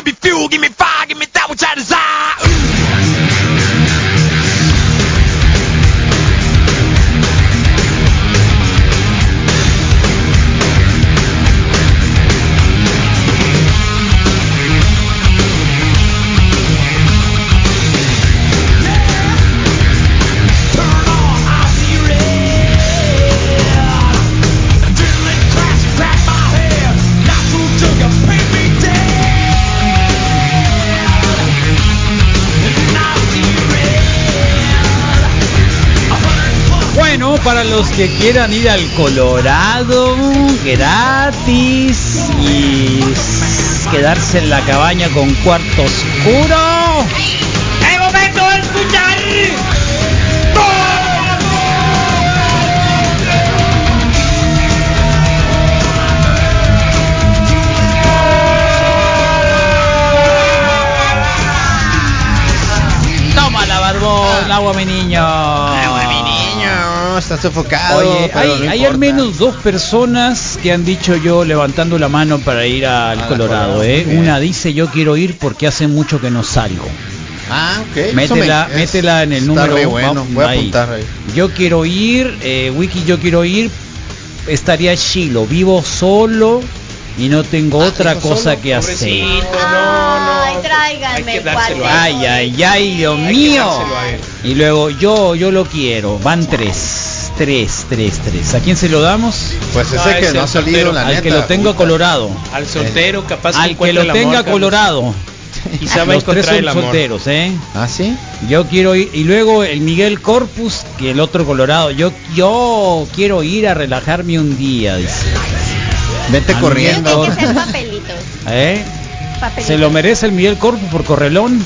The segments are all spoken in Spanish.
Give me fuel, give me fire, los que quieran ir al Colorado gratis y quedarse en la cabaña con cuarto oscuro. ¡Es momento de escuchar! Toma la barbón, agua mi niño. Está sofocado. Oye, hay, no hay al menos dos personas que han dicho yo levantando la mano para ir al Ah, Colorado. Colorado, ¿eh? Una dice yo quiero ir porque hace mucho que no salgo. Ah, ok. Métela, me- métela en el número. re bueno, voy a apuntar ahí. Yo quiero ir, eh, Wiki, yo quiero ir. Estaría chilo, vivo solo y no tengo Ah, otra cosa solo, que hacer. Pobrecito, no, no. Ay, tráiganme. Ay, ay, ay, Dios mío. Y luego yo, yo lo quiero. Van tres, tres, tres, tres. ¿A quién se lo damos? Pues ese que ese no ha salido, soltero. la Al neta. que lo tenga colorado. Al soltero, capaz Al que lo tenga colorado. Va a Los tres encontrar son el amor. solteros, ¿eh? ¿Ah, sí? Yo quiero ir. Y luego el Miguel Corpus, que el otro colorado. Yo, yo quiero ir a relajarme un día, dice. A que corriendo. que papelitos. ¿Eh? ¿Se lo merece el Miguel Corpus por correlón?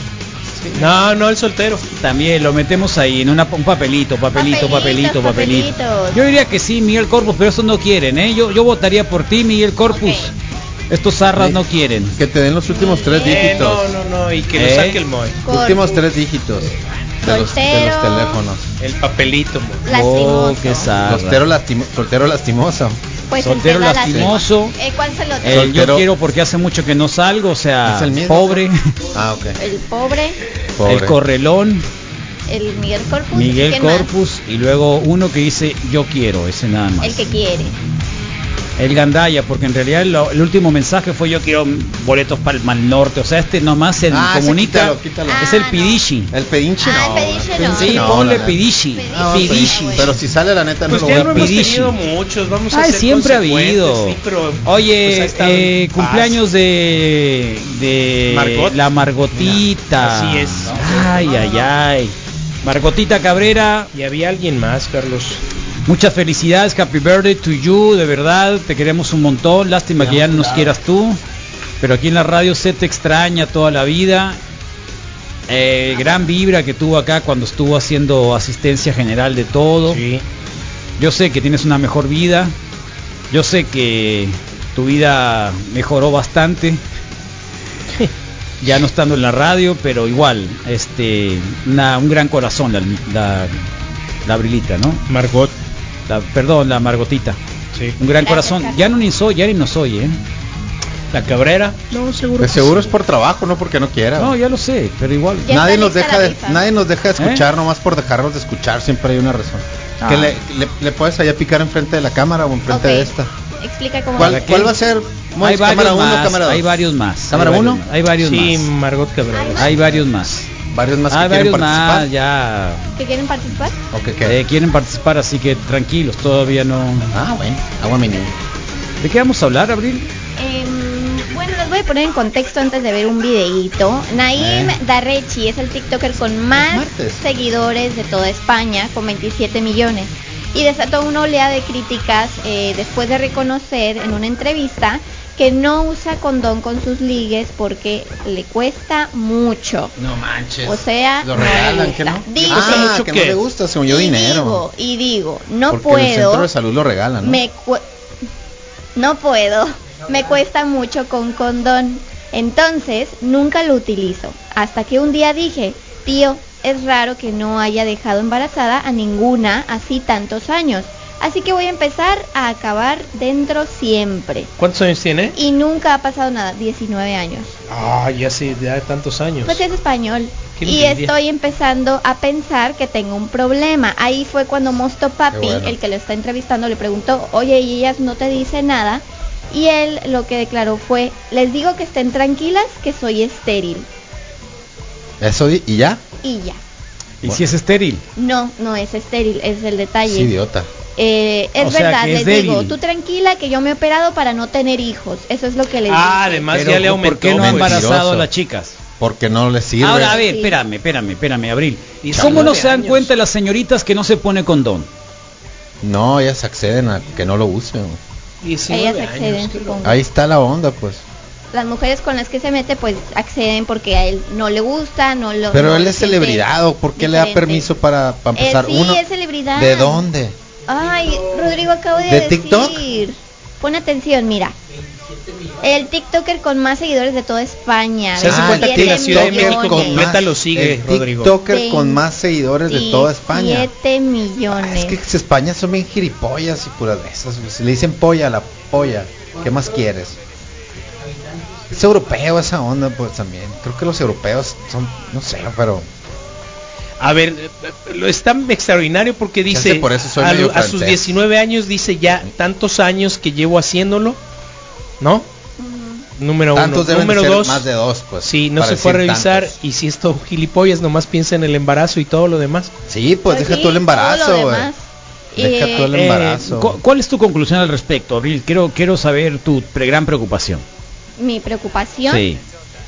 No, no, el soltero. También lo metemos ahí en una, un papelito, papelito, papelito, papelito. Yo diría que sí, Miguel Corpus, pero eso no quieren, ¿eh? Yo, yo votaría por ti, Miguel Corpus. Estos zarras Sí. no quieren. Que te den los últimos tres Eh, dígitos. no, no, no, y que ¿Eh? lo saque el Moy. Corpus. Últimos tres dígitos. De los, de los Soltero. teléfonos. El papelito. Lastimoso. Oh, qué zarra. Soltero, lastimo- soltero lastimoso. Pues Soltero el lastimoso. Eh, ¿Cuál se lo Eh, yo quiero porque hace mucho que no salgo, o sea, ¿Es el pobre. Ah, ok. El pobre, Pobre. El correlón, el Miguel Corpus. Miguel. Corpus y luego uno que dice yo quiero, ese nada más. El que quiere. El Gandaya, porque en realidad lo- el último mensaje fue yo quiero boletos para el Mal Norte, o sea, este nomás se Ah, comunica, quítalo, quítalo. es Ah, el no. Pidishi. El pedinche Ah, no. el pedinche no. Sí, no, ponle. Pidishi. Pidishi. Ah, bueno. Pero si sale la neta no Pues lo ya voy no a tenido muchos, vamos a Ay, ser siempre ha habido. sí, pero, pues, ha Oye, eh, cumpleaños de, de Margot. la Margotita. Así es. Ay, ay, ay. Margotita Cabrera, Y había alguien más, Carlos. Muchas felicidades, happy birthday to you, de verdad, te queremos un montón, lástima que ya no nos quieras tú, pero aquí en la radio se te extraña toda la vida. Eh, gran vibra que tuvo acá cuando estuvo haciendo asistencia general de todo. Sí. Yo sé que tienes una mejor vida. Yo sé que tu vida mejoró bastante. Ya no estando en la radio, pero igual, este, una- un gran corazón la, la, la Brilita, ¿no? Margot. La- perdón, la Margotita. Sí. Un gran corazón. Ya no ni soy, ya ni no soy, ¿eh? La Cabrera. No, seguro. De que seguro sí. es por trabajo, no porque no quiera. No, ya lo sé, pero igual. Ya nadie nos deja de, nadie nos deja de escuchar ¿Eh? nomás por dejarnos de escuchar siempre hay una razón Ah. que le, le, le puedes allá picar enfrente de la cámara o enfrente Ok. de esta Explica cómo ¿cuál, va a ser Hay varios cámara 1 más, cámara 2 hay varios más. ¿Cámara hay uno? varios más, Hay varios Sí, más. Margot Cabrera. Hay varios más. Varios más que Hay quieren varios participar más, ya ¿Que quieren participar? ¿O que qué? eh, quieren participar, así que tranquilos, todavía no. ah bueno agua mi niño ¿De qué vamos a hablar, Abril? Em, bueno, les voy a poner en contexto antes de ver un videíto. Naim Eh. Darrechi es el TikToker con más seguidores de toda España, con 27 millones. Y desató una oleada de críticas eh, después de reconocer en una entrevista que no usa condón con sus ligues porque le cuesta mucho. no manches O sea, lo regalan gusta. que no Dice- ah mucho que qué? no le gusta según yo y dinero digo, y digo, no porque en el centro puedo de salud lo regalan ¿no? me cu- no puedo, me cuesta mucho con condón. Entonces, nunca lo utilizo. Hasta que un día dije, tío, es raro que no haya dejado embarazada a ninguna así tantos años. Así que voy a empezar a acabar dentro siempre. ¿Cuántos años tiene? Y nunca ha pasado nada, 19 años. Ah, ya hace ya tantos años. Pues es español. Y estoy empezando a pensar que tengo un problema. Ahí fue cuando Mosto Papi, bueno. el que lo está entrevistando, le preguntó, oye, ¿y ellas no te dicen nada? Y él lo que declaró fue, les digo que estén tranquilas, que soy estéril. Eso y ya. Y ya. ¿Y si es estéril? No, no es estéril, es el detalle. Es idiota. Eh, es O sea, verdad, les es digo, tú tranquila que yo me he operado para no tener hijos. Eso es lo que les Ah, además Pero, ya le ¿Por aumentó. qué no ha pues. embarazado a las chicas? Porque no le sirve. Ahora, a ver, Sí. espérame, espérame, espérame, Abril. ¿Y cómo no se dan años. cuenta las señoritas que no se pone condón? No, ellas acceden a que no lo usen. güey. 19 Ellas acceden, años. Ahí está la onda, pues. Las mujeres con las que se mete pues acceden porque a él no le gusta, no lo... Pero no él es celebridad, ¿o ¿por qué le da permiso para, para Eh, empezar? sí, Uno, es celebridad. ¿De dónde? Ay, Rodrigo acabo de, ¿De decir. TikTok? Pon atención, mira. El TikToker con más seguidores de toda España. Se hace Ah, cuenta que la Ciudad de México con completa más- lo sigue, el Rodrigo. TikToker con más seguidores de toda España. 7 millones. Es que España son bien gilipollas y puras de esas. Si le dicen polla a la polla, ¿qué más quieres? Es europeo esa onda, pues también. Creo que los europeos son, no sé, pero A ver, eh, eh, lo está extraordinario porque dice sé, por eso soy a, medio lo- a sus francés. 19 años dice ya tantos años que llevo haciéndolo, ¿no? Número tantos uno. deben Número de ser dos. más de dos, pues. Sí, no se fue a revisar tantos. y si esto gilipollas nomás piensa en el embarazo y todo lo demás. Sí, pues, deja sí, tú el todo embarazo, demás. Deja Eh, tú el Eh, embarazo. cu- ¿Cuál es tu conclusión al respecto, Abril? Quiero, quiero saber tu pre- gran preocupación. Mi preocupación Sí.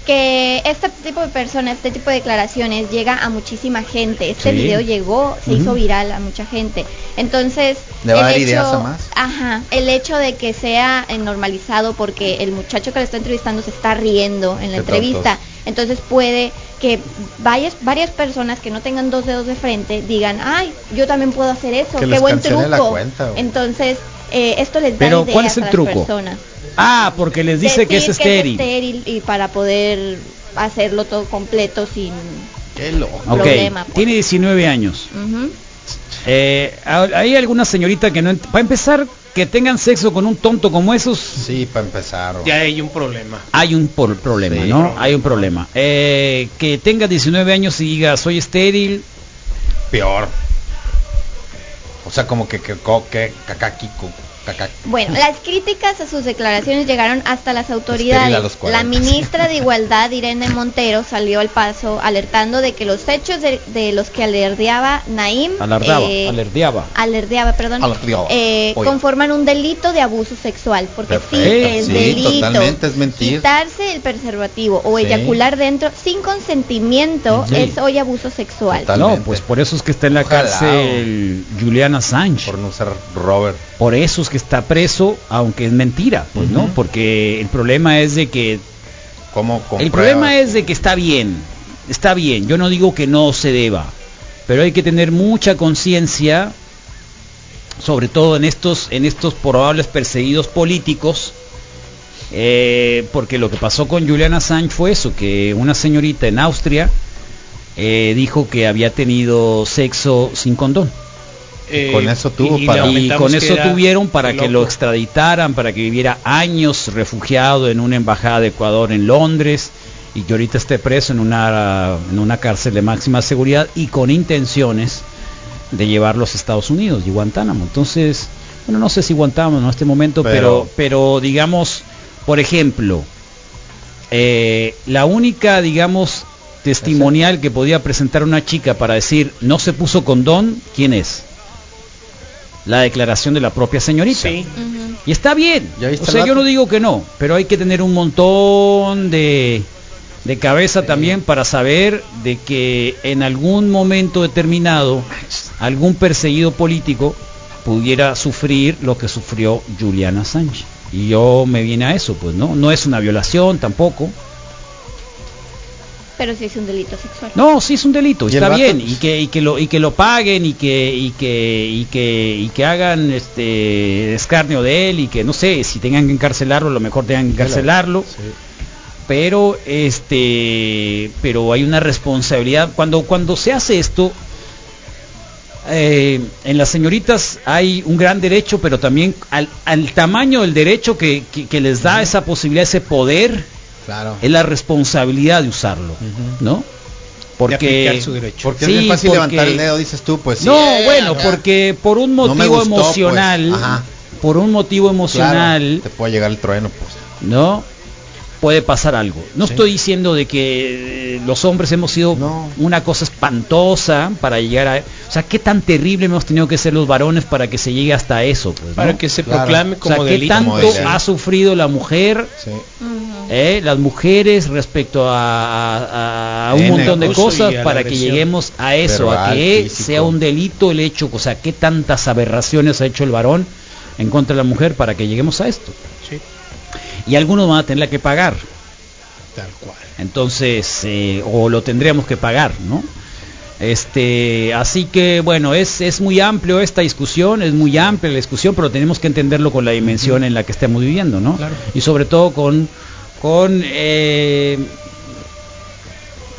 Que este tipo de personas, este tipo de declaraciones llega a muchísima gente. Este Sí. video llegó, se hizo viral a mucha gente. Entonces, Le va a el dar ideas a más. Ajá, el hecho de que sea eh, normalizado porque el muchacho que le está entrevistando se está riendo en la Qué entrevista. tontos. Entonces puede que varias varias personas que no tengan dos dedos de frente digan, "Ay, yo también puedo hacer eso, Que qué les buen truco." la cuenta, güey. Entonces, eh, esto les da Pero, ideas ¿cuál es el a las truco? personas Ah, porque les dice que es estéril. estéril y para poder hacerlo todo completo sin Qué loco. Problema, pues. tiene 19 años. Eh, ha- hay alguna señorita que no... Para empezar, que tengan sexo con un tonto como esos, Sí, para empezar. Ya hay un problema. hay un por- problema, Sí, ¿no? problema. Hay un problema. Eh, que tenga 19 años y diga, soy estéril, Peor. O sea, como que, que, co- que, cacaquico, Bueno, las críticas a sus declaraciones llegaron hasta las autoridades. los La 40. ministra de Igualdad, Irene Montero, salió al paso alertando de que los hechos de, de los que alerdeaba Naim, alardaba, eh, alerdeaba. alerdeaba, perdón, Alerdeaba. eh, conforman un delito de abuso sexual, porque sí Perfecto, es sí, delito. totalmente es mentir. Quitarse el preservativo o Sí. eyacular dentro sin consentimiento Sí. es hoy abuso sexual. Total. No, Totalmente. pues por eso es que está en la Ojalá, cárcel Julian Assange. por no usar Robert. Por eso es que está preso, aunque es mentira, pues, ¿no? Porque el problema es de que ¿Cómo el problema es de que está bien, está bien. Yo no digo que no se deba, pero hay que tener mucha conciencia, sobre todo en estos, en estos probables perseguidos políticos, eh, porque lo que pasó con Julian Assange fue eso, que una señorita en Austria eh, dijo que había tenido sexo sin condón. Eh, con eso tuvo y- para- con eso tuvieron para que lo extraditaran, para que viviera años refugiado en una embajada de Ecuador en Londres y que ahorita esté preso en una, en una cárcel de máxima seguridad y con intenciones de llevarlos a Estados Unidos y Guantánamo. Entonces, bueno, no sé si Guantánamo en este momento, pero, Pero- pero digamos, por ejemplo, eh, la única, digamos, testimonial que podía presentar una chica para decir no se puso condón, ¿quién es? La declaración de la propia señorita. Sí. Y está bien. ¿Ya viste O sea, yo no digo que no, pero hay que tener un montón de, de cabeza también para saber de que en algún momento determinado algún perseguido político pudiera sufrir lo que sufrió Juliana Sánchez. Y yo me viene a eso, pues no, no es una violación tampoco. Pero sí es un delito sexual. No, sí es un delito, está bien y que y que lo y que lo paguen y que y que y que y que hagan este escarnio de él y que no sé, si tengan que encarcelarlo, a lo mejor tengan que encarcelarlo. Pero este pero hay una responsabilidad cuando cuando se hace esto eh, en las señoritas hay un gran derecho, pero también al, al tamaño del derecho que, que- que les da esa posibilidad, ese poder, Claro. es la responsabilidad de usarlo, ¿no? Porque su derecho. Porque Sí, es bien fácil porque- levantar el dedo, dices tú, pues sí. no, eh, bueno, porque por un No motivo gustó, pues. emocional, Ajá. por un motivo emocional, Claro, te puede llegar el trueno, pues. ¿no? Puede pasar algo. No Sí. estoy diciendo de que eh, los hombres hemos sido No. una cosa espantosa para llegar a... O sea, qué tan terrible hemos tenido que ser los varones para que se llegue hasta eso, pues, ¿no? Para que se Claro. proclame o como sea, qué delito. tanto Como delito. ha sufrido la mujer, Sí. Eh, las mujeres respecto a, a- a un En montón de cosas para que lleguemos a eso, a que físico. sea un delito el hecho, o sea, qué tantas aberraciones ha hecho el varón en contra de la mujer para que lleguemos a esto. Y algunos van a tener que pagar. tal cual. Entonces, eh, o lo tendríamos que pagar, ¿no? Este, así que bueno, es, es muy amplio esta discusión, es muy amplia la discusión, pero tenemos que entenderlo con la dimensión en la que estamos viviendo, ¿no? Claro. Y sobre todo con, con eh,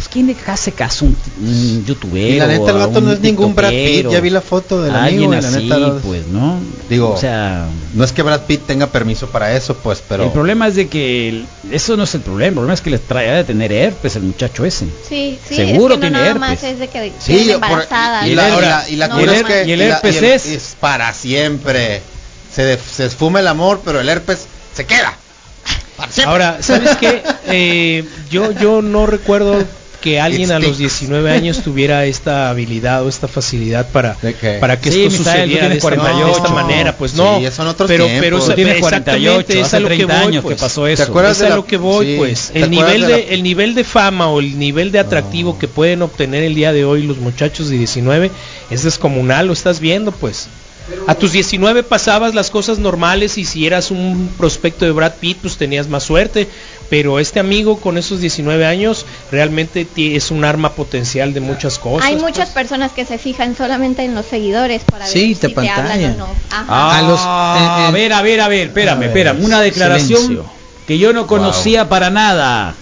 pues, ¿quién le hace caso un, un youtuber? Y la neta, el o a vato no un es ningún Brad Pitt, ya vi la foto del amigo y la así, neta, no- pues, ¿no? Digo, o sea, No es que Brad Pitt tenga permiso para eso, pues, pero... el problema es de que el- eso no es el problema, el problema es que le trae de tener herpes el muchacho ese. Sí, sí, Seguro es que no tiene nada herpes. más es de que Sí, queden por- y, la, la- y la no, cura y el es que y el herpes y el- es- para siempre. Se, de- se esfuma el amor, pero el herpes se queda. Ahora, ¿sabes qué? Eh, yo, yo no recuerdo que alguien a los Sticks. 19 años tuviera esta habilidad o esta facilidad para, para que Sí, esto sucediera de esta, 48. de esta manera. Pues no, Sí, son otros pero, tiempos. pero exactamente, 48, es a lo que 30 voy, años que pues. pasó eso. ¿Te acuerdas Es de a la- lo que voy, sí, pues. ¿te El nivel de de, la- el nivel de fama o el nivel de atractivo que pueden obtener el día de hoy los muchachos de 19 es descomunal, lo estás viendo, pues. A tus 19 pasabas las cosas normales y si eras un prospecto de Brad Pitt, pues tenías más suerte. Pero este amigo con esos 19 años realmente es un arma potencial de muchas cosas. Hay muchas pues. personas que se fijan solamente en los seguidores para ver Sí, si te te hablan o no. Ajá. Ah, A los- eh, eh, a ver, a ver, a ver, espérame, a ver, espérame. Una declaración silencio. que yo no conocía para nada.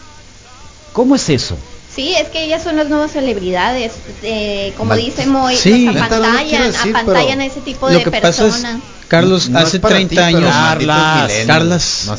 ¿Cómo es eso? Sí, es que ellas son las nuevas celebridades. eh, como Mal- dice Moy, Sí. los apantallan, decir, apantallan a ese tipo de personas. Carlos, No hace para 30 ti, pero años, Carlas. No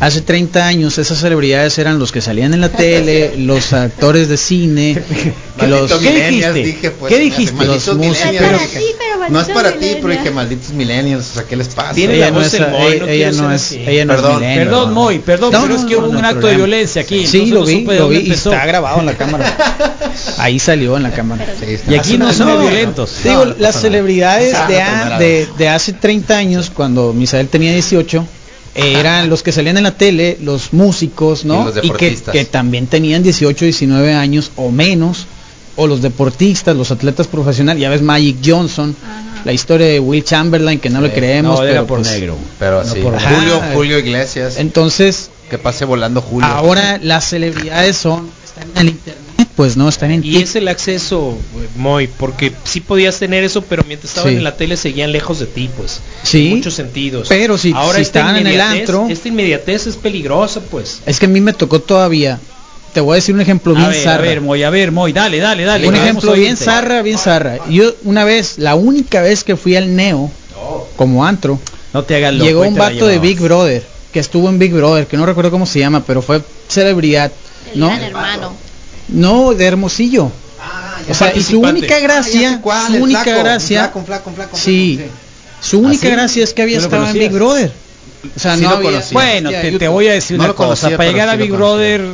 hace 30 años esas celebridades eran los que salían en la tele, los actores de cine, que los ¿Qué millennials, dijiste? dije, pues, ¿Qué dijiste? malditos Los músicos. No es dije, para ti, pero No es malditos para ti, pero millennials. dije malditos millennials, o sea, ¿qué les pasa? Tiene ella la no voz es, del Moy, no ella, no es, ella no es Perdón. Perdón, Moy, perdón, No, pero es que hubo no, un acto de violencia aquí. Sí, lo vi, lo vi, está grabado en la cámara. Ahí salió en la cámara. Y aquí no son violentos. Digo, las celebridades Ah, de hace 30 años, cuando Misael tenía 18, eh, eran los que salían en la tele, los músicos, Y ¿no? los que, también tenían 18, 19 años o menos, o los deportistas, los atletas profesionales. Ya ves Magic Johnson, Ajá. la historia de Will Chamberlain, que no le Sí. creemos, No, era pero por pues, negro. Pero No sí. por- Ajá. Julio, Julio Iglesias. Entonces, que pase volando Julio. ahora las celebridades son, están en el internet, pues no, están en Y es el acceso, eh, Moy, porque sí podías tener eso, pero mientras estaban Sí. en la tele seguían lejos de ti, pues. Sí, En muchos sentidos. pero si- si esta estaban en el antro- Esta inmediatez es peligrosa, pues. Es que a mí me tocó todavía. Te voy a decir un ejemplo A bien a zarra. ver, Moy, a ver, Moy, dale, dale, dale. un ejemplo bien oírte. zarra, bien zarra. Yo una vez, la única vez que fui al Neo como antro, No te hagas loco. llegó un vato de. Big Brother que estuvo en Big Brother, que no recuerdo cómo se llama, pero fue celebridad, El ¿no? gran hermano. No, de Hermosillo. o sea, y su única Ah, ya gracia, cuál, su única flaco, gracia, flaco, flaco, flaco, sí, su única sí? gracia es que había ¿Tú lo estado en? Big Brother. O sea, Sí no lo había, conocía. Bueno, te, voy a decir No una cosa. Para llegar sí a Big. Brother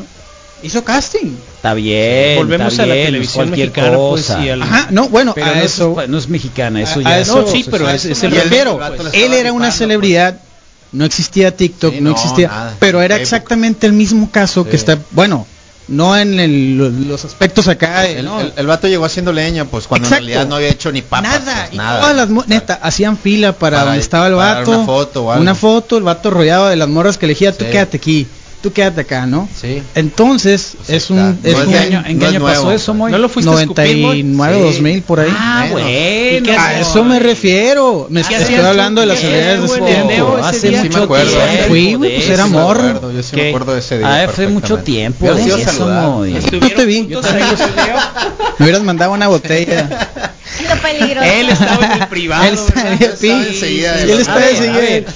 hizo casting. está bien. Volvemos está a la bien, televisión cualquier mexicana, pues, cosa. y al- Ajá, no, bueno, Pero a no, eso es, no es mexicana, eso a- ya a es- eso- No, sí, pero es, es el refiero. Él era una rifando, celebridad, no existía TikTok, Sí, no, no, existía, nada. pero era exactamente el mismo caso que está, bueno, no en el- lo- los aspectos acá, de, El, no, el- el vato llegó haciendo leña, pues cuando Exacto. en realidad no había hecho ni papas. nada, pues, y nada. todas las neta hacían fila para, Para- donde estaba el vato, una foto o algo. una foto, el vato rodeado de las morras que elegía, tú Sí. quédate aquí, tú quédate acá, ¿no? Sí. Entonces Pues es un, No es es ¿En un qué de- año, en qué no es año pasó nuevo, eso. Moy? ¿No lo fuiste a escupir, Moy? 99, Sí. 2000 por ahí. Ah, Bueno. bueno. ¿Y qué A eso me refiero. Me ¿Qué estoy hacías hablando de las ¿Qué celebridades de ese Hace? Sí mucho acuerdo. tiempo. Fui, güey, pues era. Sí morro. Yo sí me acuerdo de ese día. Ah, hace mucho tiempo Yo sí te vi. Me hubieras mandado una botella. Lo peligroso. Él estaba en el privado. Él pi- enseguida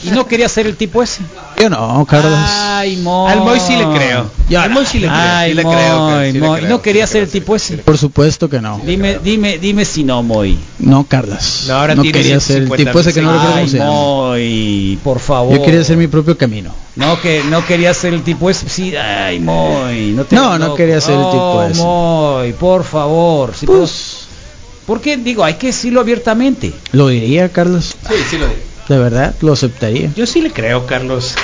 y no quería ser el tipo ese. Yo no, Carlos. Ay, Moy. Al Moy sí le creo. Ya. Al Moy sí le creo. Ay, Sí le creo, que Moy, sí le creo, no quería ser el tipo ese. Por supuesto que no. Dime, dime, dime si no, Moy. No, Carlos. No, ahora tiene quería ser el 150 tipo ese que no recuerdo cómo Ay, se llama. Moy, por favor. Yo quería hacer mi propio camino. No, que no quería ser el tipo ese. Sí, ay, Moy. No, te No, no quería ser el tipo No, ese. Moy, por favor. Sí, Pues, ¿Por qué? Digo, hay que decirlo abiertamente. lo diría, Carlos. Sí, sí lo digo. De verdad, lo aceptaría. Yo sí le creo, Carlos.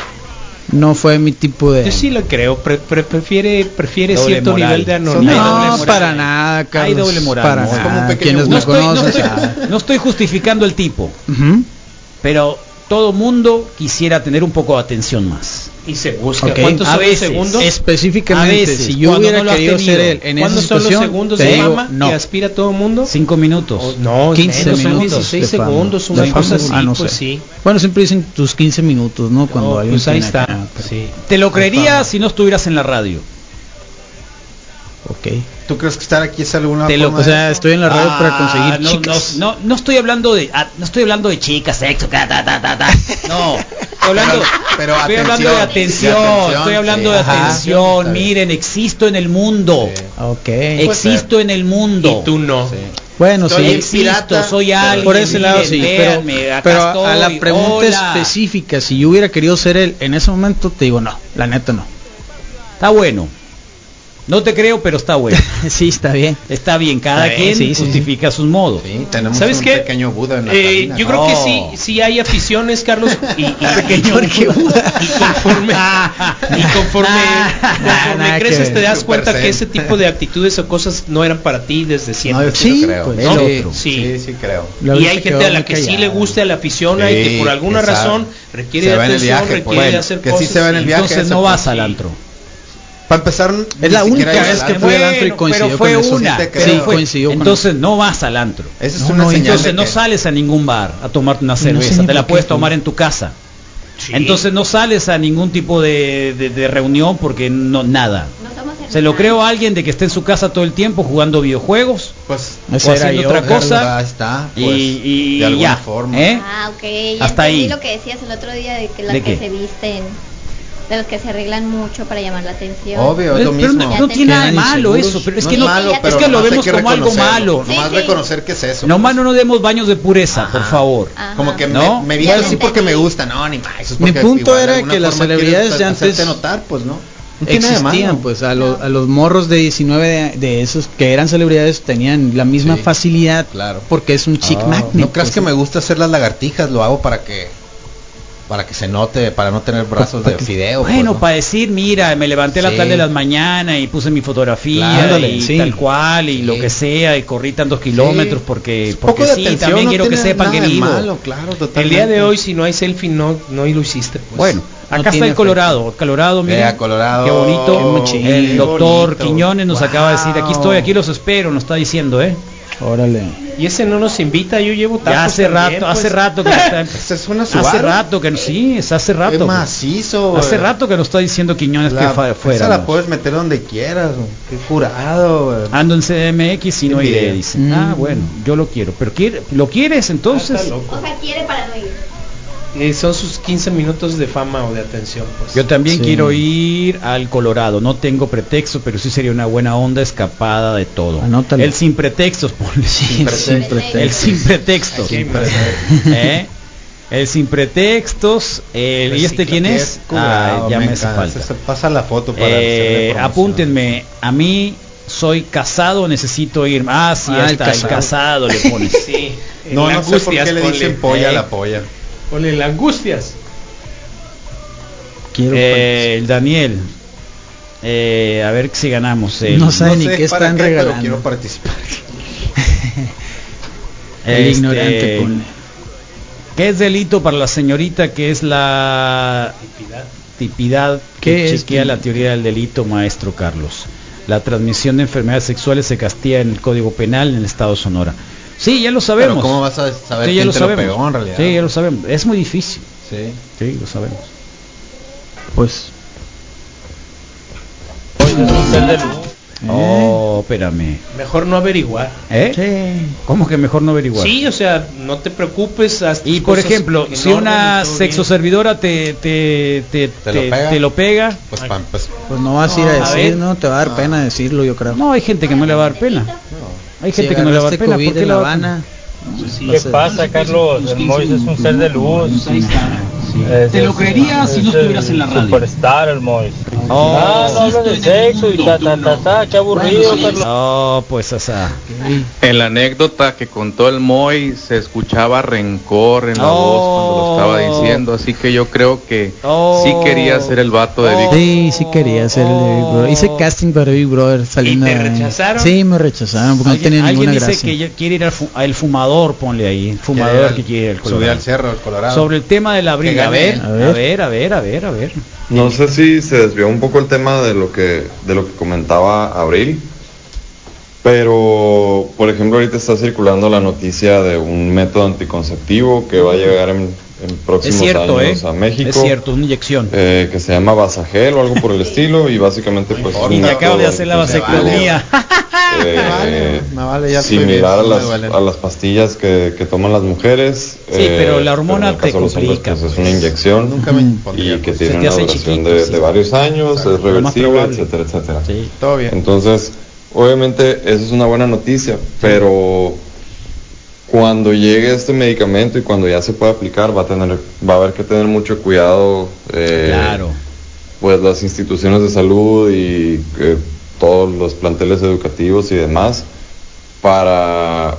No fue mi tipo de... Yo sí le creo. Pre- pre- prefiere prefiere Doble cierto moral. nivel de anonimato. No, para nada, Carlos. Hay doble moral, Para nada. como un pequeño Quienes No estoy, no, conocen estoy, saben. no estoy justificando el tipo, pero todo mundo quisiera tener un poco de atención más. Y se busca. Ok. ¿Cuántos A son veces. los segundos? Específicamente, A veces, si yo hubiera no lo has querido tenido. ser él en esa ¿Cuándo son los segundos de digo, fama no. que aspira todo el mundo? Cinco minutos. Oh, no, 15 menos, son minutos 16 de fama. segundos, una cosa así, Ah, no pues sé. sí. Bueno, siempre dicen tus 15 minutos, ¿no? Cuando alguien pues ahí tiene está. acá, pero- Sí. Te lo creería si no estuvieras en la radio. Ok. ¿Tú crees que estar aquí es alguna Te lo- forma O sea, estoy en la radio para Ah, conseguir no, chicas. No, no, no estoy hablando de ah, no estoy hablando de chicas, sexo, ta, ta, ta, ta, ta. No, estoy hablando, Pero- pero estoy hablando de atención, atención, de atención, estoy hablando sí. de Ajá, atención. Miren, existo en el mundo. Sí. Ok. Existo en el mundo. Y tú no. Sí. Bueno, Estoy sí. Existo, pirata, soy alguien. Por ese lado miren, sí, véanme, pero, pero a la estoy, pregunta hola. específica, si yo hubiera querido ser él en ese momento, te digo no, la neta no. Está bueno. No te creo, pero está bueno. sí, está bien. Está bien, cada Está bien, quien sí, sí, justifica sus modos. Sí, tenemos ¿Sabes un qué? pequeño Buda en la Eh, cabina. yo creo que sí, sí hay aficiones, Carlos, y, y- Pequeño y- Buda. y conforme, y conforme, conforme Nada que creces te das cuenta que ese tipo de actitudes o cosas no eran para ti desde siempre. sí, creo. pues. Sí. Sí, sí creo. La y hay gente a la que sí le gusta, le apasiona y que por alguna que sabe. razón requiere de atención, viaje, requiere pues. de hacer Que sí cosas. se va en el y- viaje. Entonces no pues, vas al antro. Para empezar, Es la ni única vez que fui al antro y coincidió pero fue con eso. una. Sí te pero creo. fue- coincidió con entonces no vas al antro. Esa es No, una no, señal Entonces no que- sales a ningún bar a tomarte una cerveza. te la puedes tú. tomar en tu casa. Sí. Entonces no sales a ningún tipo de, de- de reunión porque no nada. Se lo creo a alguien de que esté en su casa todo el tiempo jugando videojuegos Pues, o era haciendo yo, otra cosa está, y, pues, y de alguna ya, forma. ¿eh? Ah, ok. Ya Hasta ahí. lo que decías el otro día de que las ¿De que qué? se visten, de los que se arreglan mucho para llamar la atención. Obvio, es lo Pero mismo. no, no tiene nada de malo eso, pero es No que no, malo, es pero que lo vemos que como algo malo. Sí, Nomás sí. reconocer que es eso. Nomás pues. no nos demos baños de pureza, por favor. Ajá. Como que ¿No? me, me lo así porque me gusta, no, ni más. eso es Mi punto igual era que las celebridades de antes notar, pues no. Existían pues a, los- a los morros de 19 de, de esos que eran celebridades tenían la misma Sí, facilidad claro. porque es un chic Ah, magnet No creas pues, que me gusta hacer las lagartijas, lo hago para que para que se note, para no tener brazos de fideo. pues, Bueno, ¿no? para decir, mira, me levanté a las Sí. tal de las mañanas y puse mi fotografía Claro, y sí. tal cual y Sí. lo que sea y corrí tantos kilómetros porque, porque sí, atención también no quiero que sepan que vivo. malo, claro, El día de hoy, si no hay selfie, no, no lo hiciste. Pues. Bueno, No acá está el Colorado, Colorado, miren, Vea, Colorado. qué bonito. Qué el doctor bonito. Quiñones nos acaba de decir, aquí estoy, aquí los espero, nos está diciendo, ¿eh? Órale y ese no nos invita, yo llevo tacos Ya hace también, rato, pues. hace rato que nos está, es una hace rato que sí, es hace rato. Es macizo. Hace rato que nos está diciendo Quiñones La- que fa- fuera. Esa la puedes meter donde quieras. güey. Qué curado. güey. Ando en CDMX y no iré, dice. Mm. Ah, bueno, yo lo quiero. Pero quiere, ¿lo quieres Ah, entonces? loco. O sea, quiere para no ir. Eh, son sus 15 minutos de fama o de atención. Pues. Yo también Sí. quiero ir al Colorado. No tengo pretexto, pero sí sería una buena onda escapada de todo. El sin pretextos, ponle. Sí, pretextos. sin pretextos. El sin pretextos. Sin ¿Eh? El sin pretextos. el- ¿Y este quién es? Ah, ya me, hace falta. Se pasa la foto para Eh, apúntenme. A mí soy casado, necesito ir. Ah, sí, Ah, el está, el casado le pones. Sí. No, no sé por qué le dicen polla a Eh. la polla. Ponle el angustias. quiero Eh, el Daniel. Eh, a ver si ganamos. el- No sabe ni sé qué están regalando. quiero participar. el Este, ignorante ponle. ¿Qué es delito para la señorita que es la tipidad que ¿Qué es? chequea la teoría del delito, maestro Carlos? La transmisión de enfermedades sexuales se castiga en el Código Penal en el Estado de Sonora. Sí, ya lo sabemos. Pero ¿cómo vas a saber Sí, ya quién lo te sabemos. lo pegó en realidad? Sí, ya lo sabemos. Es muy difícil. Sí. Sí, lo sabemos. pues Oh, No, espérame. Mejor no averiguar. ¿Eh? ¿Cómo que mejor no averiguar? Sí, o sea, no te preocupes. haz Y por ejemplo, si orden una y todo sexo bien. servidora te, te, te, ¿Te te- lo pega? te lo pega, Pues, pues, Pues no vas a ir a A decir, ver. ¿no? Te va a dar pena decirlo, yo creo. no, hay gente que no le va a dar pena. Hay Si gente que no le va a pena. COVID ¿Por qué en La Habana? ¿Qué pasa, Carlos? El Mois es un ser de luz. Es- Te lo creerías si no es estuvieras en la radio. Superstar, el Mois. Oh. Ah, no hablan de sexo y ta, ta, ta, ta, qué aburrido, Carlos. No, pues o sea. En la anécdota que contó el Moy se escuchaba rencor en la voz cuando lo estaba diciendo, así que yo creo que Oh. sí quería ser el vato de Big Sí, sí quería ser el de Big Brother. Hice casting para Big Brother saliendo. ¿Y te rechazaron? Sí, me rechazaron porque no Alguien, tenía alguien ninguna dice gracia. que ya quiere ir al, fu- al fumador, ponle ahí. Fumador al- que quiere ir al subir Colorado. al cerro, el Colorado. Sobre el tema del abril, Que a ver, gane. a ver, a ver, a ver, a ver. No sé si se desvió un poco el tema de lo que de lo que comentaba Abril, pero por ejemplo ahorita está circulando la noticia de un método anticonceptivo que va a llegar en, en Es próximos cierto, ¿eh? años a México. Es cierto, una inyección. eh, que se llama Basagel o algo por el estilo y básicamente pues Y te acabo de hacer la vasectomía. eh, Me vale, me vale, ya estoy similar a me las, a las pastillas que, que toman las mujeres Sí, pero la hormona caso te hombres, complica, pues, es pues. una inyección Nunca me Mm. pondría, y que pues. tiene una duración chiquito, de, sí. de varios años, es reversible, etcétera, etcétera. Sí. Todo bien. Entonces, obviamente, eso es una buena noticia, pero cuando llegue este medicamento y cuando ya se pueda aplicar, va a tener, va a haber que tener mucho cuidado. eh, Claro. Pues las instituciones de salud y eh, todos los planteles educativos y demás para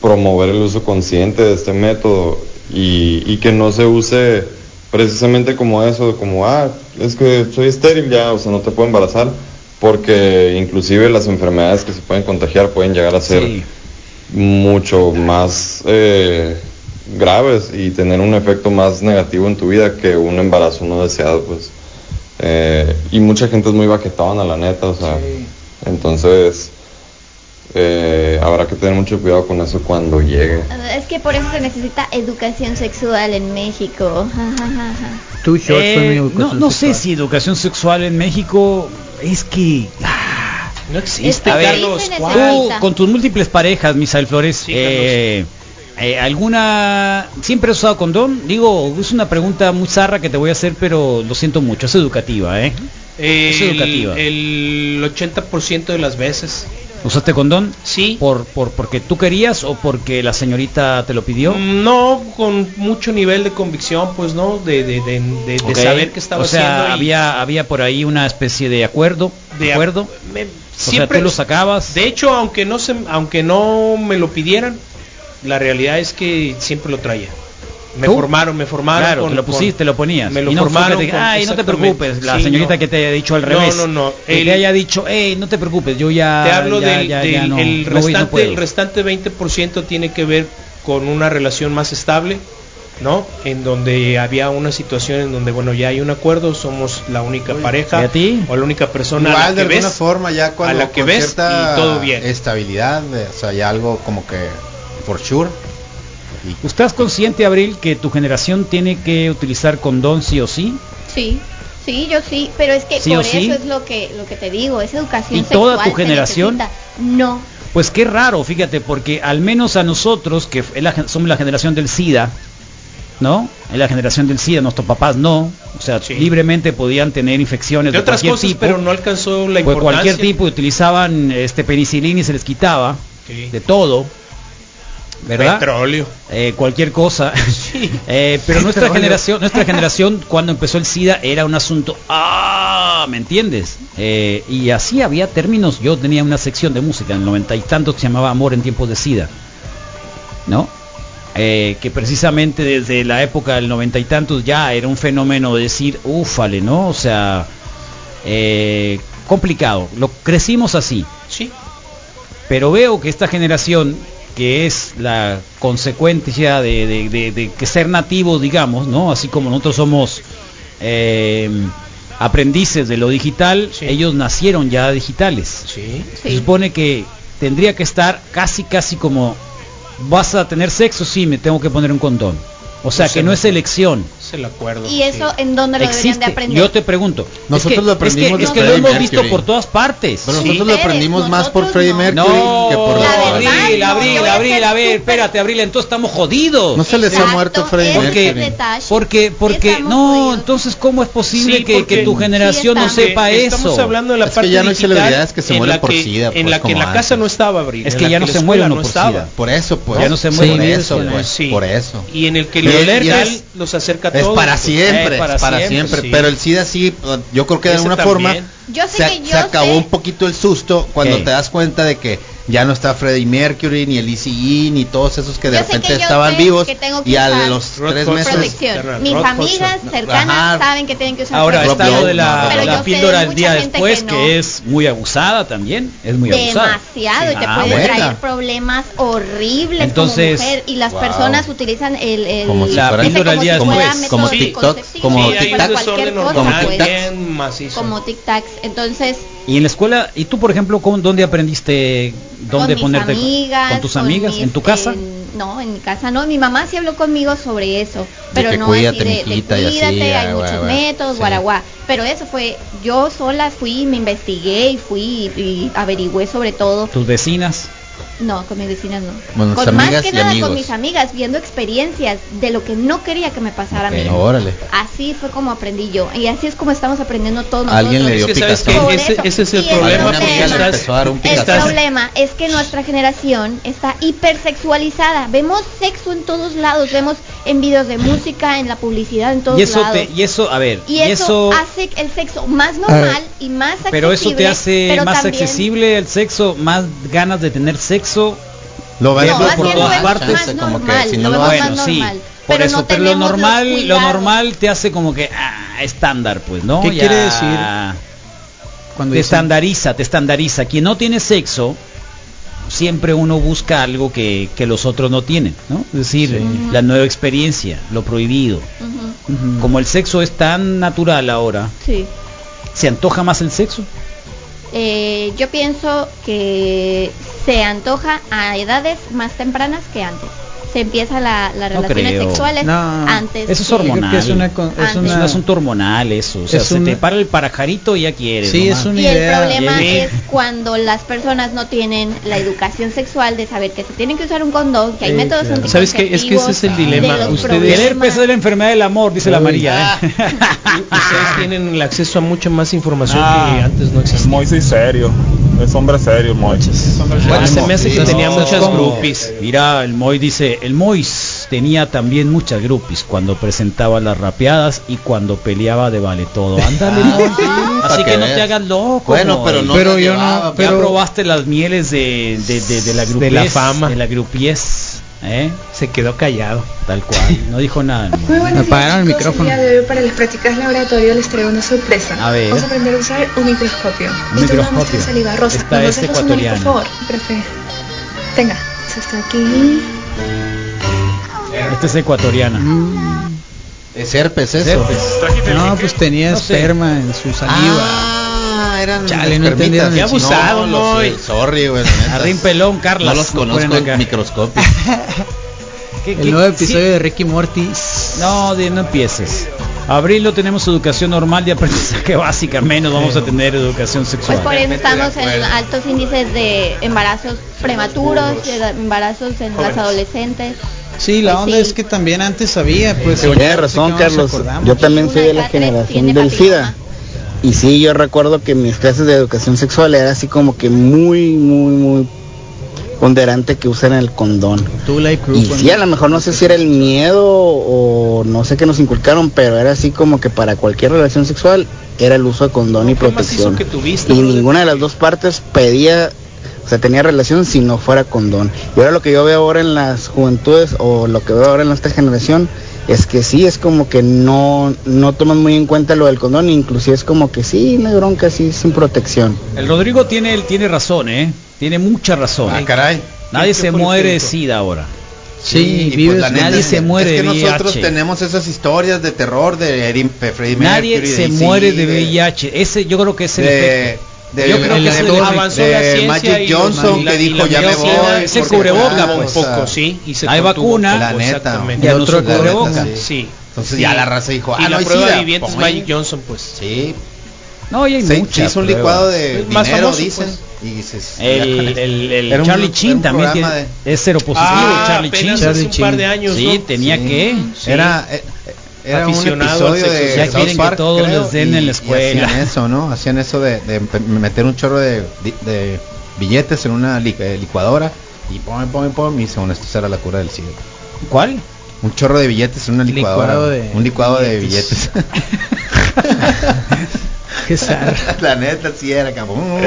promover el uso consciente de este método y, y que no se use precisamente como eso, como, ah, es que soy estéril ya, o sea, no te puedo embarazar, porque inclusive las enfermedades que se pueden contagiar pueden llegar a ser Sí. Mucho más eh, graves y tener un efecto más negativo en tu vida que un embarazo no deseado, pues. Eh, y mucha gente es muy baquetona, la neta, o sea, entonces eh, habrá que tener mucho cuidado con eso cuando llegue. Es que por eso se necesita educación sexual en México. Ja, ja, ja, ja. Too short Eh, no, no sé si educación sexual en México es que No existe, A ver, Carlos. Tú con tus múltiples parejas, Misael Flores, Sí, eh, eh, alguna siempre has usado condón? Digo, es una pregunta muy zarra que te voy a hacer, pero lo siento mucho, es educativa, ¿eh? Es El, educativa. el 80% de las veces. ¿Usaste condón? Sí. ¿Por, por porque tú querías o porque la señorita te lo pidió? Mm, No, con mucho nivel de convicción, pues no, de, de, de, saber qué estaba o sea, haciendo. y había había por ahí una especie de acuerdo, de acuerdo. me- o sea, tú lo sacabas. De hecho, aunque no se, aunque no me lo pidieran, la realidad es que siempre lo traía. Me ¿Tú? formaron, me formaron. Claro, con- te lo con- pusiste, lo ponías. Me lo y no fue formaron. te con- Ay, no te preocupes. La Sí, señorita no. que te haya dicho al No, revés. no, no. Que El- te haya dicho, hey, no te preocupes, yo ya. Te hablo ya, del ya, del- ya no, el, no voy, no restante, el restante 20% tiene que ver con una relación más estable, ¿no? En donde había una situación en donde, bueno, ya hay un acuerdo, somos la única pareja ¿Y a ti? o la única persona a Igual la de que alguna ves. forma ya cuando la que con ves y todo bien. estabilidad, o sea, ya algo como que for sure. ¿Estás consciente, Abril, que tu generación tiene que utilizar condón sí o sí? Sí, sí, yo sí, pero es que ¿Sí por eso sí? es lo que lo que te digo, es educación ¿Y toda tu generación? No. Pues qué raro, fíjate, porque al menos a nosotros, que somos la generación del SIDA, ¿no? Es la generación del SIDA, nuestros papás no, o sea, Sí. libremente podían tener infecciones de de, otras cualquier cosas, tipo, pero no alcanzó la pues cualquier tipo utilizaban este penicilina y se les quitaba Sí. de todo, ¿verdad? Petróleo. Eh, cualquier cosa. Eh, pero nuestra Petróleo. generación, nuestra generación cuando empezó el SIDA era un asunto, ah, ¿me entiendes? Eh, y así había términos. Yo tenía una sección de música en el noventa y tantos que se llamaba Amor en tiempos de SIDA, ¿no? Que precisamente desde la época del noventa y tantos ya era un fenómeno de decir, ufale, ¿no? O sea, complicado. Lo crecimos así. Sí. Pero veo que esta generación, que es la consecuencia de, de- de- de que ser nativos, digamos, ¿no? Así como nosotros somos eh, aprendices de lo digital, Sí. ellos nacieron ya digitales. Sí. Se supone que tendría que estar casi, casi como, vas a tener sexo, sí, me tengo que poner un condón. O sea, O sea, que no es elección. Es el acuerdo. ¿Y eso sí. en dónde lo deberían de Existe. aprender? Yo te pregunto. Nosotros es que, lo aprendimos es que, de es que lo hemos visto por todas partes. Pero Sí. nosotros lo aprendimos más por Freddie no. Mercury No, que por La verdad, Abril, Abril, Abril, a ver, espérate, Abril, entonces estamos jodidos. No se les ha muerto Freddie Mercury. porque, porque, Estamos no, jodidos. entonces cómo es posible Sí, que, tu generación Sí no sepa eso? Estamos hablando de la Es que parte ya no hay celebridades que se en mueren la por que- SIDA, En pues, la que como la casa no estaba, Abril. Es en que ya no se mueren no por estaba. SIDA. Por eso, pues. Ya no se mueren. por eso, pues. Por eso. Y en el que lo es- los acerca a Es todos. para siempre, Eh, para para, siempre, siempre. sí. Pero el SIDA sí, yo creo que de Ese alguna también. forma Yo sé se, que yo se acabó sé- un poquito el susto cuando ¿Qué? te das cuenta de que ya no está Freddie Mercury, ni el ECE, ni todos esos que de Yo repente que estaban vivos que tengo que y a los Rod tres meses protección. Mis Rod amigas Hudson. cercanas Ajá. saben que tienen que usar Ahora Rob está protección. lo de la, Pero la píldora de el día después que que, no. es muy abusada también, es muy abusada. demasiado y te Ah, puede bueno. traer problemas horribles Entonces, como mujer y las wow. personas utilizan el, el Como si fuera- píldora al como día como, después. como TikTok, como como TikTok, como pues, bien macizo. como tic tacs entonces Y en la escuela, ¿y tú por ejemplo con dónde aprendiste dónde con mis ponerte amigas, con tus con amigas mis, en tu casa? en- no, en mi casa no. Mi mamá sí habló conmigo sobre eso, pero que no cuídate, así de, de mijita, y así, cuídate, hay güey, muchos métodos, Sí. guaraguá. Pero eso fue, yo sola fui, me investigué y fui y, y averigüé sobre todo. tus vecinas. No, con mis vecinas no. Bueno, con más que nada amigos. con mis amigas, viendo experiencias de lo que no quería que me pasara a mí. Órale. Así fue como aprendí yo. Y así es como estamos aprendiendo todos nosotros. Alguien le dio Es que sabes ese, es el Y el problema. El problema es que nuestra generación está hipersexualizada. Vemos sexo en todos lados, vemos en videos de música, en la publicidad, en todos Y eso lados. te y eso, a ver, y eso, hace el sexo más normal y más accesible. pero eso te hace más también- accesible el sexo, más ganas de tener sexo. Lo ves No, por todas partes, más como que normal, si lo no lo vemos haces- más Bueno, sí. Por Pero eso, no pero lo normal, lo normal te hace como que ah, estándar, pues, ¿no? ¿Qué Ya quiere decir Cuando Te dicen- estandariza, te estandariza. Quien no tiene sexo, siempre uno busca algo que, que los otros no tienen, ¿no? Es decir, Sí. la nueva experiencia, lo prohibido. Como el sexo es tan natural ahora, Sí. ¿se antoja más el sexo? Eh, yo pienso que se antoja a edades más tempranas que antes. Se empieza la, las No relaciones creo. sexuales No. antes. Eso es hormonal. Que es una es Antes. Es un asunto hormonal eso, o sea, Es se una- te para el parajarito y ya quieres. Sí, no es una Y el problema es cuando las personas no tienen la educación sexual de saber que se tienen que usar un condón, que hay Sí, métodos claro. ¿Sabes qué? Es que ese es el dilema. Ustedes- El herpes es la enfermedad del amor, dice la. María. ¿eh? Ustedes tienen el acceso a mucha más información Ah, que antes no existía. muy sí serio. Es hombre serio, Moises. Bueno, se me hace que Sí, tenía no, muchas ¿cómo? groupies. Mira, el Moy dice, el Mois tenía también muchas groupies cuando presentaba las rapeadas y cuando peleaba de vale todo. Ándale, Ah, Moy. sí, Así que que no te hagas loco. Bueno, pero no Pero yo no- llevaba, Ya pero- probaste las mieles de, de, de, de la De grupies, la fama. de la grupies, ¿eh? Se quedó callado. Tal cual, no dijo nada. Muy buenos Me apagaron el micrófono. El día de hoy para las prácticas laboratorio les traigo una sorpresa. A ver. Vamos a aprender a usar un microscopio. Un Esto es una muestra microscopio. de saliva rosa. Esta ¿Me es pasas su mano, ecuatoriana. Por favor, profe. Tenga, eso está aquí. Esta es ecuatoriana. Mm, Es herpes eso. Herpes. No, pues tenía No sé. esperma en su saliva. Ah, eran Chale, no espermitas. entendieron Qué abusado, no, los- Moy. Sorry, güey. Arrin pelón, Carlas. No los lo conozco en microscopio. ¿Qué- qué- El nuevo sí? episodio de Ricky Morty. No, de- no empieces. Abril no tenemos educación normal de aprendizaje básica, menos vamos a tener educación Pues sexual. por eso estamos en altos índices de embarazos prematuros, de embarazos en las adolescentes. Sí, la Pues onda sí. es que también antes había, pues. Tienes ahorita razón, Carlos. Yo también soy de la generación del. SIDA. Y sí, yo recuerdo que mis clases de educación sexual era así como que muy, muy, muy ponderante que usaran el condón. Y sí, a lo mejor no sé si era el miedo o no sé qué nos inculcaron, pero era así como que para cualquier relación sexual era el uso de condón y ¿Qué más hizo protección. que tuviste? Y ninguna de las dos partes pedía, o sea, tenía relación si no fuera condón. Y ahora lo que yo veo ahora en las juventudes o lo que veo ahora en esta generación es que sí, es como que no, no toman muy en cuenta lo del condón, inclusive es como que sí, no hay bronca, sí, sin protección. El Rodrigo tiene, tiene razón, ¿eh? Tiene mucha razón. Ah, caray. Nadie ¿Qué se muere de? SIDA ahora. Sí, y vives- pues la neta nadie es se que- muere es que de nosotros VIH. tenemos esas historias de terror de Eddie- de Freddie Nadie Mercury, se de muere AC/DC, de VIH. Ese yo creo que es el de, de- Yo creo de- que es el de- efecto. avanzó de la ciencia Magic y Johnson y la- que y dijo la ya me voy porque, cubreboca, ah, pues. Un sea, poco, sí. Y se hay contuvo vacuna, La neta. exactamente. Y otro neta, Sí. Entonces Sí. ya la raza dijo, y ah, la no hay prueba viviente es. Magic Johnson, pues. Sí. No, y hay Se, muchas se hizo un licuado de dinero, dicen. Y dices, El, el, el Era un- Charlie Chin un también tiene, de- es cero positivo. Ah, Charlie Chin. hace un par de años, Sí, ¿no? tenía Sí. que. Sí. Era, eh, eh, era un Aficionado al episodio de Ya South quieren que Park, todos creo, les den y- en la escuela. hacían eso, ¿no? Hacían eso de, de meter un chorro de, de billetes en una li- eh, licuadora y pon, pon, pon, y según esto era la cura del SIDA. ¿Cuál? Un chorro de billetes en una licuadora. Licuado de un licuado de billetes. Qué la neta sí era como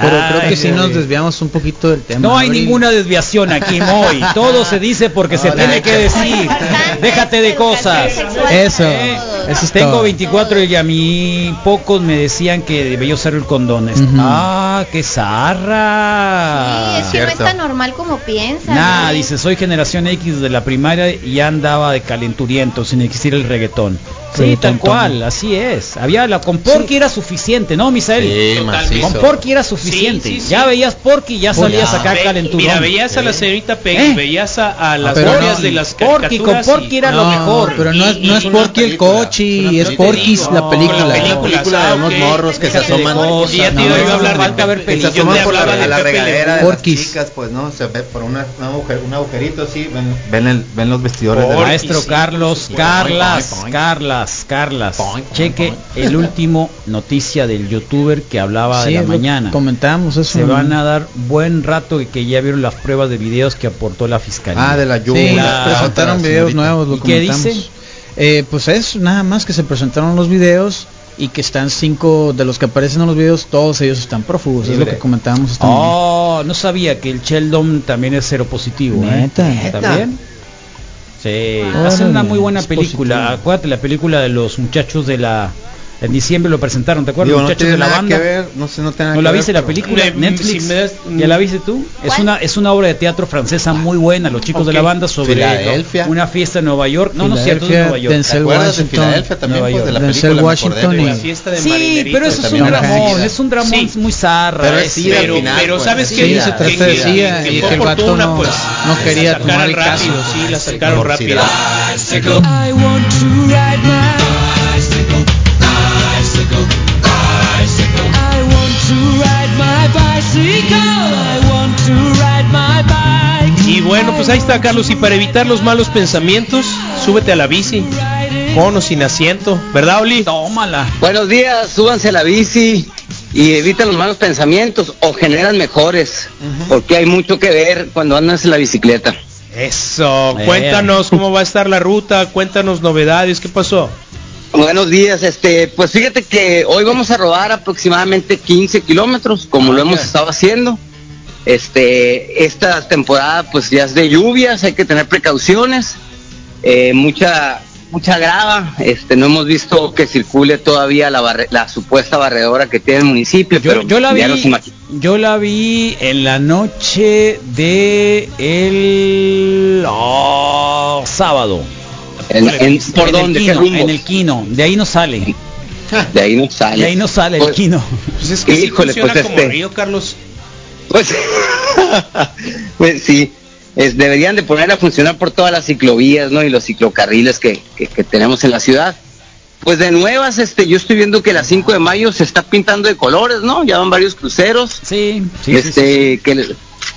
Pero creo que sí nos desviamos un poquito del tema. No hay Abril. ninguna desviación aquí, Moy. Todo se dice porque se tiene que decir. Déjate de cosas. Eso, eso es Tengo todo. 24 y a mí pocos me decían que debía usar el condón. Ujú. Ah, qué Sí, zarra. es que no es tan normal como piensan. Nah, ¿eh? dice, soy generación X de la primaria y ya andaba de calenturiento sin existir el reggaetón. Sí, tal cual, así es. Había la con Porky era suficiente, ¿no, Misael? Sí, Totalmente. Con. Porky era suficiente. Sí, sí, sí. Ya veías Porky y ya salías ya. acá Ve- calenturón. Mira, veías a la señorita Peggy, ¿Eh? veías a, a las no, de las Porky, con Porky y- era no, lo mejor. pero no es, no es Porky el coche, es. Porky No, la película. la película, de unos morros que se asoman Y ya te no, iba a hablar de ver que se asoman por la, regadera de las chicas, pues no, se ve por un agujerito así, ven, ven, el- ven los vestidores Maestro Carlos. Carlas. Carlas, Carlas. Poing, poing, Cheque el último noticia del youtuber que hablaba Sí, de la mañana. Comentamos eso. Se van a dar buen rato y que ya vieron las pruebas de videos que aportó la fiscalía. Ah, de la Sí, lluvia. la- presentaron videos nuevos, lo ¿Y qué comentamos. dice? Eh, pues es nada más que se presentaron los videos y que están cinco de los que aparecen en los videos, todos ellos están prófugos, es lo que comentábamos esta mañana. Oh, no sabía que el Sheldon también es cero positivo. ¿eh? Neta. ¿También? Sí, Órale, hace una muy buena película. Acuérdate la película de los muchachos de la. En diciembre lo presentaron, ¿te acuerdas? Digo, los no muchachos tiene de la nada banda. que ver, no sé, no tiene nada ¿No la ver, viste la pero- película? Me- Netflix. si das- ¿Ya la viste tú? Es una es una obra de teatro francesa muy buena, los chicos de la banda sobre Filadelfia. una fiesta en Nueva York. No, no es cierto, es Filadelfia, Nueva York. Denzel ¿Te acuerdas de Washington, Filadelfia también, Nueva pues, de la película? Denzel acordé Washington y- la fiesta de Sí, pero eso es un dramón, es un dramón Sí. muy zarra. Pero pero, pero pues, sabes sida. se trata de y el vato oportuna, no- pues, no quería tomar el caso. rápido, sí, la sacaron rápido. Bueno, pues ahí está Carlos, y para evitar los malos pensamientos, súbete a la bici, con o sin asiento, ¿verdad Oli? Tómala. Buenos días, súbanse a la bici y eviten los malos pensamientos o generan mejores, porque hay mucho que ver cuando andas en la bicicleta. Eso, Eh. cuéntanos cómo va a estar la ruta, cuéntanos novedades, ¿qué pasó? Buenos días, este, pues fíjate que hoy vamos a rodar aproximadamente 15 kilómetros, como lo hemos estado haciendo. Este, esta temporada pues ya es de lluvias, hay que tener precauciones, eh, mucha, mucha grava, este, no hemos visto que circule todavía la, barre- la supuesta barredora que tiene el municipio, Yo, pero yo la vi, yo la vi en la noche de el oh, sábado. en- en- ¿Por En dónde? El ¿Qué Quino, en el Quino, de ahí no sale. De ahí no sale. De ahí no sale el Pues- Quino. Pues es que sí Híjole, funciona pues, como este- río, Carlos. Pues, pues sí, es- deberían de poner a funcionar por todas las ciclovías, ¿no? Y los ciclocarriles que, que- que tenemos en la ciudad. Pues de nuevas, este, yo estoy viendo que la 5 de mayo se está pintando de colores, ¿no? Ya van varios cruceros, Sí, sí, sí, este, que, le-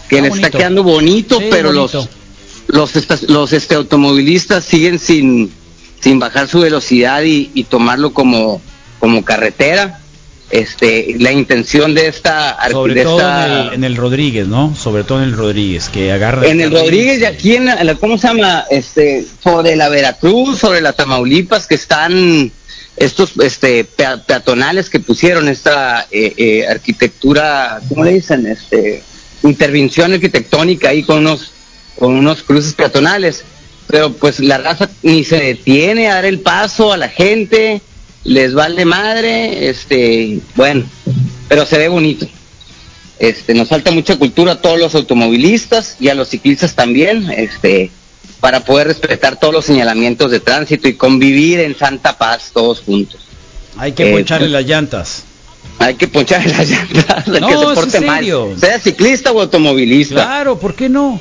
que Está le está quedando bonito, Sí, pero bonito. los los esta- los este automovilistas siguen sin sin bajar su velocidad y, y tomarlo como como carretera. Este, la intención de esta Sobre de todo esta- en el, en el Rodríguez, ¿no? Sobre todo en el Rodríguez, que agarra. en el. Rodríguez y aquí en la, ¿cómo se llama? Este, sobre la Veracruz, sobre la Tamaulipas, que están estos este pea- peatonales que pusieron esta eh, eh, arquitectura, ¿cómo le dicen? Este, intervención arquitectónica ahí con unos con unos cruces peatonales, pero pues la raza ni se detiene a dar el paso a la gente, les vale madre, este, bueno, pero se ve bonito. Este, nos falta mucha cultura a todos los automovilistas y a los ciclistas también, este, para poder respetar todos los señalamientos de tránsito y convivir en santa paz todos juntos. Hay que Eh, poncharle las llantas. Hay que ponchar las llantas, No, que se porte mal, sea ciclista o automovilista. Claro, ¿por qué no?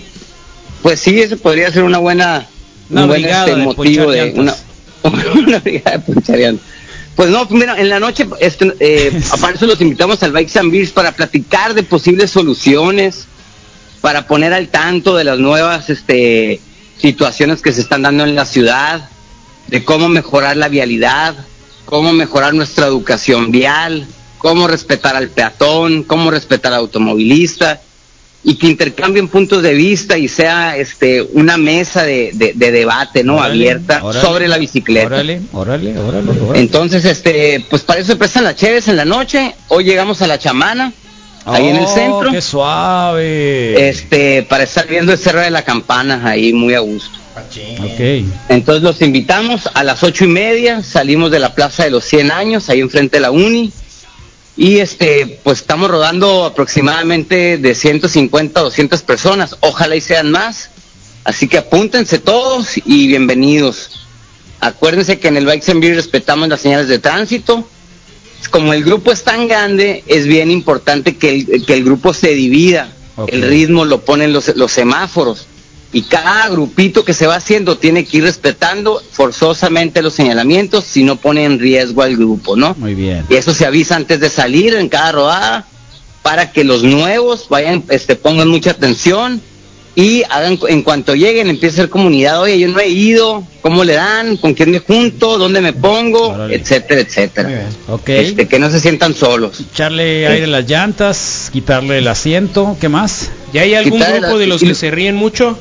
Pues sí, eso podría ser una buena Una un buen este, motivo de una, una brigada de. Pues no, mira, en la noche, este, eh, eso los invitamos al Bikes and Beers para platicar de posibles soluciones, para poner al tanto de las nuevas este, situaciones que se están dando en la ciudad, de cómo mejorar la vialidad, cómo mejorar nuestra educación vial, cómo respetar al peatón, cómo respetar al automovilista y que intercambien puntos de vista y sea este una mesa de, de- de debate no Órale, abierta órale, sobre la bicicleta. Órale, órale, órale, órale. Entonces, este, pues para eso se prestan las cheves en la noche. Hoy llegamos a la chamana, ahí en el Oh, centro. qué suave. Este, para estar viendo el Cerro de la Campana ahí muy a gusto. Entonces los invitamos a las ocho y media, salimos de la Plaza de los 100 años, ahí enfrente de la Uni. Y este, pues estamos rodando aproximadamente de 150 a 200 personas, ojalá y sean más. Así que apúntense todos y bienvenidos. Acuérdense que en el Bikes and Beer respetamos las señales de tránsito. Como el grupo es tan grande, es bien importante que el, que el grupo se divida. El ritmo lo ponen los, los semáforos. Y cada grupito que se va haciendo tiene que ir respetando forzosamente los señalamientos si no pone en riesgo al grupo, ¿no? Muy bien. Y eso se avisa antes de salir en cada rodada para que los nuevos vayan, este, pongan mucha atención y hagan, en cuanto lleguen, empiece a ser comunidad, oye, yo no he ido, ¿cómo le dan? ¿Con quién me junto? ¿Dónde me pongo? Etcétera, etcétera. Ok. Este, que no se sientan solos. Echarle aire a las llantas, quitarle el asiento, ¿qué más? ¿Ya hay algún Quitar grupo la- de los que se ríen mucho?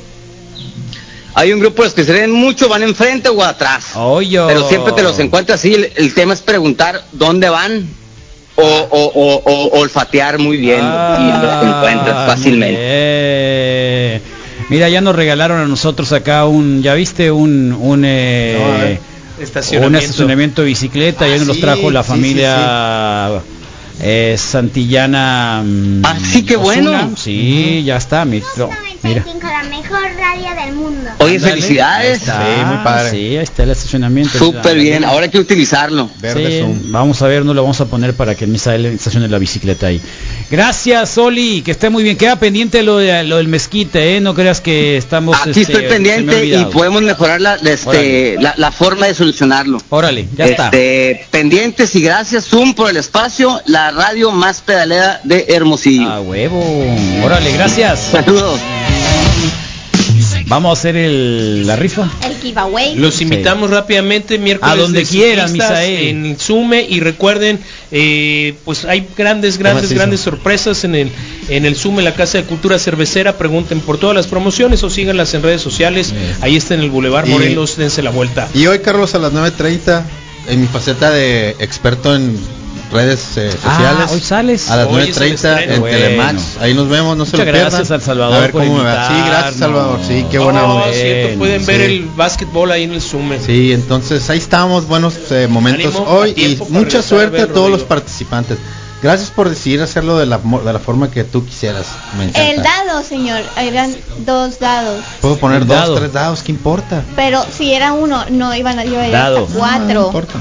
Hay un grupo de los que se ven mucho, van enfrente o atrás. Pero siempre te los encuentras así. El, el tema es preguntar dónde van o, o- o- o- olfatear muy bien y los encuentras Ah, fácilmente. muy bien. Mira, ya nos regalaron a nosotros acá un, ya viste, un, un, eh, No. Estacionamiento. un estacionamiento de bicicleta, Ah, ya nos los sí, trajo la sí, familia eh, Santillana. mm, Ah, sí, qué bueno. Sí, ya está, mi- no, mira. la mejor radio del mundo. Oye, felicidades. ahí está, Sí, muy padre. Sí, ahí está el estacionamiento. Súper bien. Ahora hay que utilizarlo. Verde Sí, Zoom. vamos a ver, no lo vamos a poner para que Misael estacione la bicicleta ahí. Gracias, Oli, que esté muy bien. Queda pendiente lo, de, lo del mezquite, ¿eh? No creas que estamos... Aquí este, estoy ha pendiente y podemos mejorar la, este, la forma de solucionarlo. Órale, ya está. Este, pendientes y gracias Zoom por el espacio, la radio más pedalera de Hermosillo. A huevo. Órale, gracias. Saludos. Vamos a hacer el, la rifa. El giveaway. Los invitamos rápidamente miércoles A donde de quieran, Misael. en Sume y recuerden eh, pues hay grandes grandes grandes sorpresas en el en el Sume la Casa de Cultura Cervecera pregunten por todas las promociones o síganlas en redes sociales ahí está en el Boulevard Y- Morelos dense la vuelta Y hoy, Carlos, a las 9.30, en mi faceta de experto en redes eh, Ah, sociales. hoy sales. A las Hoy es el 9.30 estreno. en Bueno. Telemax. Ahí nos vemos, no se Muchas lo gracias pierdan. al Salvador A ver por cómo me va. Sí, gracias. Salvador. Sí, qué buena Oh, onda. cierto, pueden ver Sí. el básquetbol ahí en el Sume Sí, entonces ahí estamos, buenos eh, momentos Ánimo, hoy y mucha suerte ver a todos los participantes. Gracias por decidir hacerlo de la, de la forma que tú quisieras. El dado, señor, eran dos dados. Puedo poner El dos, dado. tres dados, ¿qué importa? Pero si era uno, no iban a yo a ir Dado. hasta No, no cuatro. importa.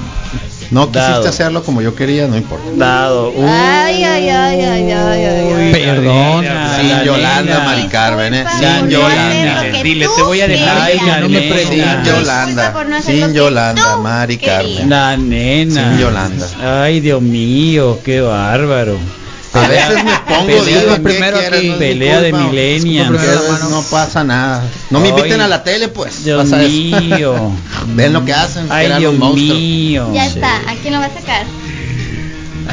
No quisiste Dado. hacerlo como yo quería, no importa. Dado. Ay, ay, ay, ay, ay, ay, ay. Perdona. Sin la Yolanda. Mari Carmen, ¿eh? Sin Yolanda. que Dile, te voy a dejar. Ay, no me Sin preguntes. Yolanda. Disculpa por no hacer lo Sin que Yolanda, tú Mari querías. Carmen. La nena. Sin Yolanda. Ay, Dios mío, qué bárbaro. A veces me pongo Pelea digo, de ¿qué primero aquí. Pelea de millennials. No pasa nada. No me Ay. inviten a la tele, pues. Dios mío. Ven lo que hacen. Ay, Dios mío. Ya está, ¿a quién lo va a sacar?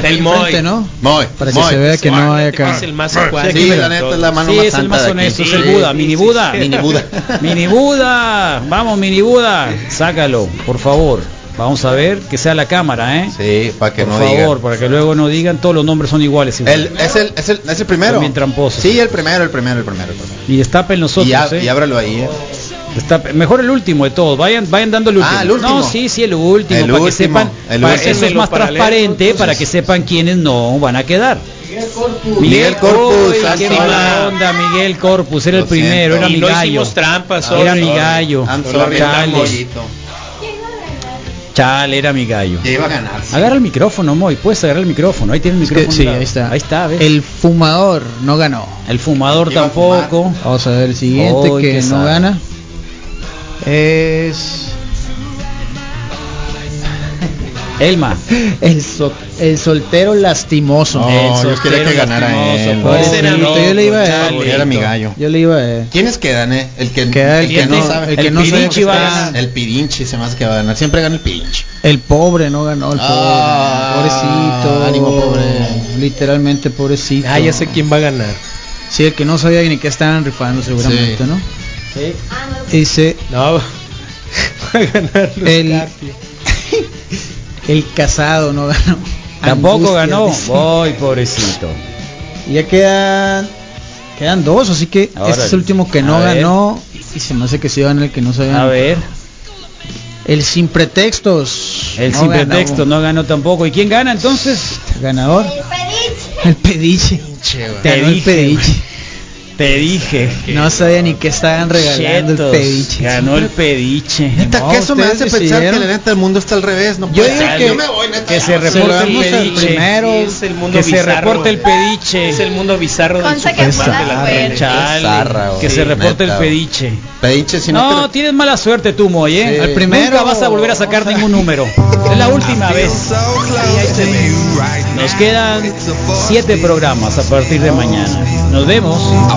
el Moy ¿no? Muy, Para que se vea que no hay acá. es el más Sí, la neta es la mano Sí, más es el más aquí. honesto, es el Buda, mini Buda. Mini Buda. Mini Buda. Vamos, mini Buda. Sácalo, por favor. Vamos a ver que sea la cámara, ¿eh? Sí, para que por no favor, digan. para que luego no digan todos los nombres son iguales. El, es, el, es, el, es el primero. Bien tramposos. Sí, el primero, el primero, el primero. Y destapen nosotros, y, ab- ¿eh? y ábralo ahí, ¿eh? Destape- Mejor el último de todos. Vayan, vayan dando el último. Ah, el último. No, sí, sí, el último. El para que último, sepan. el para- último. eso es más transparente entonces. para que sepan quiénes no van a quedar. Miguel Corpus, Uy, qué sorry. mala onda, Miguel Corpus, era Lo el primero, siento. era mi no gallo. hicimos trampas Era sorry. mi gallo. Chale, era mi gallo. Que iba a ganar. sí. Agarra el micrófono, Moy, puedes agarrar el micrófono. Ahí tiene el Es que- micrófono. sí, ahí está. Ahí está, ¿ves? El fumador no ganó. El fumador a tampoco. Vamos a ver el siguiente que no gana. Es Elma. el, so- el soltero lastimoso. No, El yo quería que ganara lastimoso, él. pobrecito, yo le iba a él. Era mi gallo. Yo le iba a él. ¿Quiénes quedan, eh? El que, Queda el el que no sabe. el que no sabe Pirinchi que va. El Pirinchi se me hace que va a ganar. Siempre gana el Pirinchi. El pobre no ganó, el pobre. Ah, pobrecito. ánimo, pobre. Literalmente pobrecito. Ah, ya sé quién va a ganar. Sí, el que no sabía ni qué estaban rifando seguramente, Sí. ¿no? Sí. Dice No, va a ganar Luis el, el casado no ganó. Tampoco ganó. Voy, pobrecito. Y ya quedan quedan dos, así que Ahora, este es el último que no ver. ganó y se me hace que sí gana el que no sabía. A ver. El sin pretextos. El no sin ganó. pretexto no ganó tampoco. ¿Y quién gana entonces? Ganador. El pediche. Te Ganó el pediche. Te dije. No sabía ni qué estaban regalando Chetos, el pediche. Ganó el pediche. Neta, No, que eso me hace pensar que la neta el mundo está al revés. No Yo puede digo ser. que- yo me voy, neta. Que se reporte el pediche. primero. Sí, es el mundo Que se bizarro. reporte el pediche. Es el mundo bizarro del que se reporte el pediche. Pediche, si no, No, tienes mala suerte tú, Moy, ¿eh? Al primero Nunca vas a volver a sacar ningún número. Es la última vez. Nos quedan siete programas a partir de mañana. Nos vemos.